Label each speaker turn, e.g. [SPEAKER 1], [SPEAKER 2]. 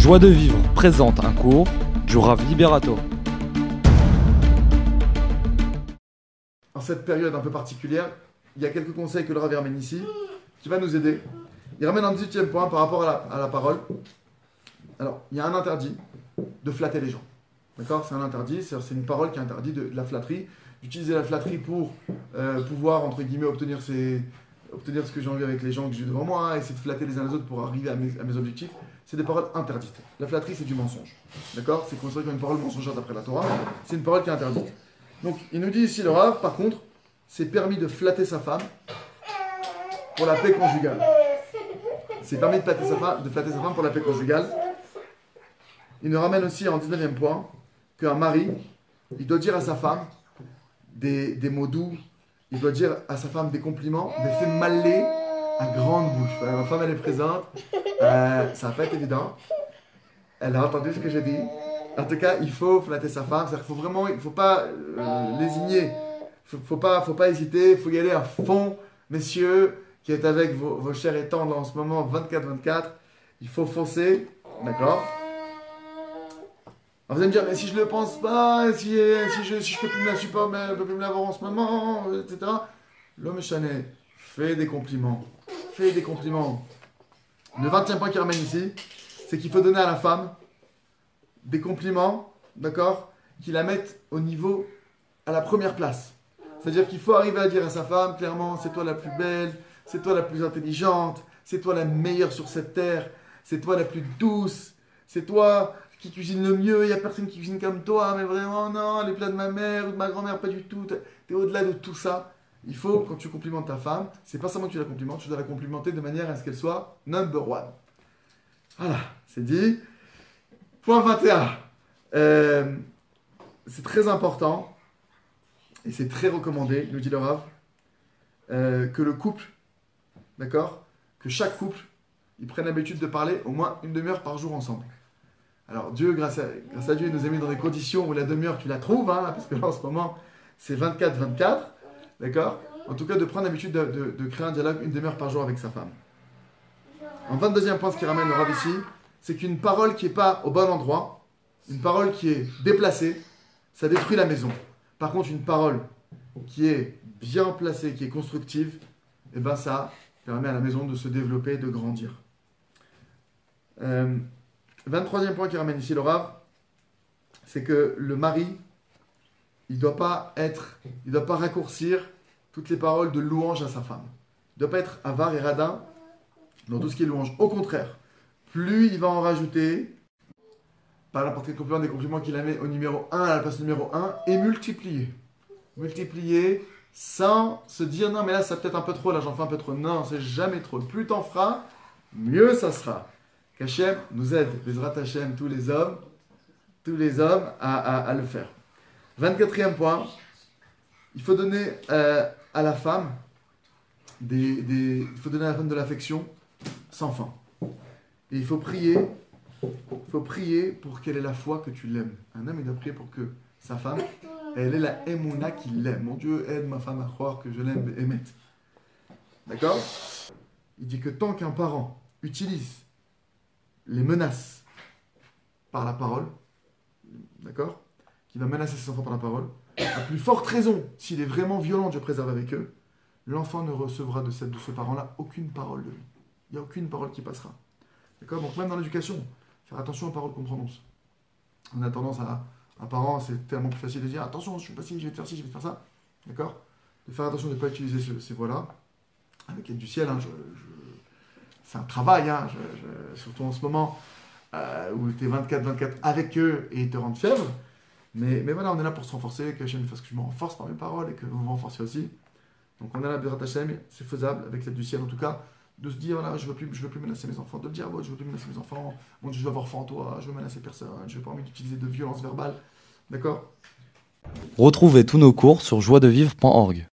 [SPEAKER 1] Joie de vivre présente un cours du Rav Liberato.
[SPEAKER 2] En cette période un peu particulière, il y a quelques conseils que le Rav ramène ici qui va nous aider. Il ramène un 18e point par rapport à la, parole. Alors, il y a un interdit de flatter les gens. D'accord? C'est un interdit, c'est une parole qui est interdite de, la flatterie. D'utiliser la flatterie pour euh, pouvoir, entre guillemets, obtenir, ses- obtenir ce que j'ai envie avec les gens que j'ai devant moi, essayer de flatter les uns les autres pour arriver à mes objectifs. C'est des paroles interdites. La flatterie, c'est du mensonge. D'accord C'est considéré comme une parole mensongère d'après la Torah. C'est une parole qui est interdite. Donc, il nous dit ici, le Rav, par contre, c'est permis de flatter sa femme pour la paix conjugale. C'est permis de flatter, sa femme, pour la paix conjugale. Il nous ramène aussi en 19e point qu'un mari, il doit dire à sa femme des, des mots doux, il doit dire à sa femme des compliments, des faits malais à grande bouche. Ma femme, elle est présente, Euh, ça va pas être évident. Elle a entendu ce que j'ai dit. En tout cas, il faut flatter sa femme. Qu'il faut vraiment, il faut pas euh, lésigner. Faut, faut pas, faut pas hésiter. Il faut y aller à fond, messieurs, qui êtes avec vos, vos chers et tendres en ce moment, 24-24. Il faut foncer, d'accord vous allez me dire, mais si je le pense pas, si, si je, si je peux plus me la supporter, mais je peux plus me l'avoir en ce moment, etc. L'homme chané, fais des compliments. Fais des compliments. Le 20e point qu'il ramène ici, c'est qu'il faut donner à la femme des compliments, d'accord Qui la mettent au niveau, à la première place. C'est-à-dire qu'il faut arriver à dire à sa femme, clairement, c'est toi la plus belle, c'est toi la plus intelligente, c'est toi la meilleure sur cette terre, c'est toi la plus douce, c'est toi qui cuisine le mieux, il n'y a personne qui cuisine comme toi, mais vraiment, non, les plats de ma mère ou de ma grand-mère, pas du tout, t'es au-delà de tout ça. Il faut, quand tu complimentes ta femme, c'est pas seulement que tu la complimentes, tu dois la complimenter de manière à ce qu'elle soit number one. Voilà, c'est dit. Point 21. Euh, c'est très important et c'est très recommandé, nous dit le Rav, euh, que le couple, d'accord Que chaque couple, ils prennent l'habitude de parler au moins une demi-heure par jour ensemble. Alors Dieu, grâce à, Dieu, il nous a mis dans des conditions où la demi-heure, tu la trouves, hein, parce que là, en ce moment, c'est 24-24, d'accord? En tout cas, de prendre l'habitude de, créer un dialogue une demi-heure par jour avec sa femme. En 22e point, ce qui ramène le ici, c'est qu'une parole qui n'est pas au bon endroit, une parole qui est déplacée, ça détruit la maison. Par contre, une parole qui est bien placée, qui est constructive, eh ben ça permet à la maison de se développer, de grandir. Euh, 23e point qui ramène ici le c'est que le mari, il ne doit pas être, il doit pas raccourcir toutes les paroles de louange à sa femme. Il ne doit pas être avare et radin dans tout ce qui est louange. Au contraire, plus il va en rajouter, par n'importe quel compliment, des compliments qu'il a mis au numéro 1 à la place numéro 1, et multiplier. Multiplier sans se dire non mais là ça peut-être un peu trop, là j'en fais un peu trop. Non, c'est jamais trop. Plus t'en feras, mieux ça sera. Qu'Hachem nous aide, les Hachem, tous les hommes, tous les hommes à le faire. 24e point, il faut donner euh, à la femme des, des- il faut donner à la femme de l'affection sans fin. Et il faut prier, il faut prier pour qu'elle ait la foi que tu l'aimes. Un homme, il doit prier pour que sa femme, elle ait la émouna qui l'aime. Mon Dieu, aide ma femme à croire que je l'aime et m'aime. D'accord? Il dit que tant qu'un parent utilise les menaces par la parole, d'accord? Qui va menacer ses enfants par la parole, à plus forte raison, s'il est vraiment violent, Dieu préserve avec eux, l'enfant ne recevra de, cette, de ce parent-là aucune parole de lui. Il n'y a aucune parole qui passera. D'accord? Donc même dans l'éducation, faire attention aux paroles qu'on prononce. On a tendance à, un parent, c'est tellement plus facile de dire attention, je suis pas ci, je vais te faire ci, je vais te faire ça. D'accord? De faire attention de ne pas utiliser ce- ces voix-là. Avec l'aide du ciel, hein, c'est un travail, hein, surtout en ce moment euh, où tu es 24-24 avec eux et ils te rendent fièvre. Mais, mais voilà, on est là pour se renforcer, que Hachem fasse que je me renforce par mes paroles et que vous vous renforciez aussi. Donc on est là, Berat Hachem, c'est faisable avec l'aide du ciel en tout cas, de se dire voilà, je veux plus, veux plus menacer mes enfants, de le dire oh, je veux plus menacer mes enfants, mon Dieu, je veux avoir foi en toi, je veux menacer personne, je veux pas envie d'utiliser de violence verbale, d'accord?
[SPEAKER 1] Retrouvez tous nos cours sur joiedevivre.org.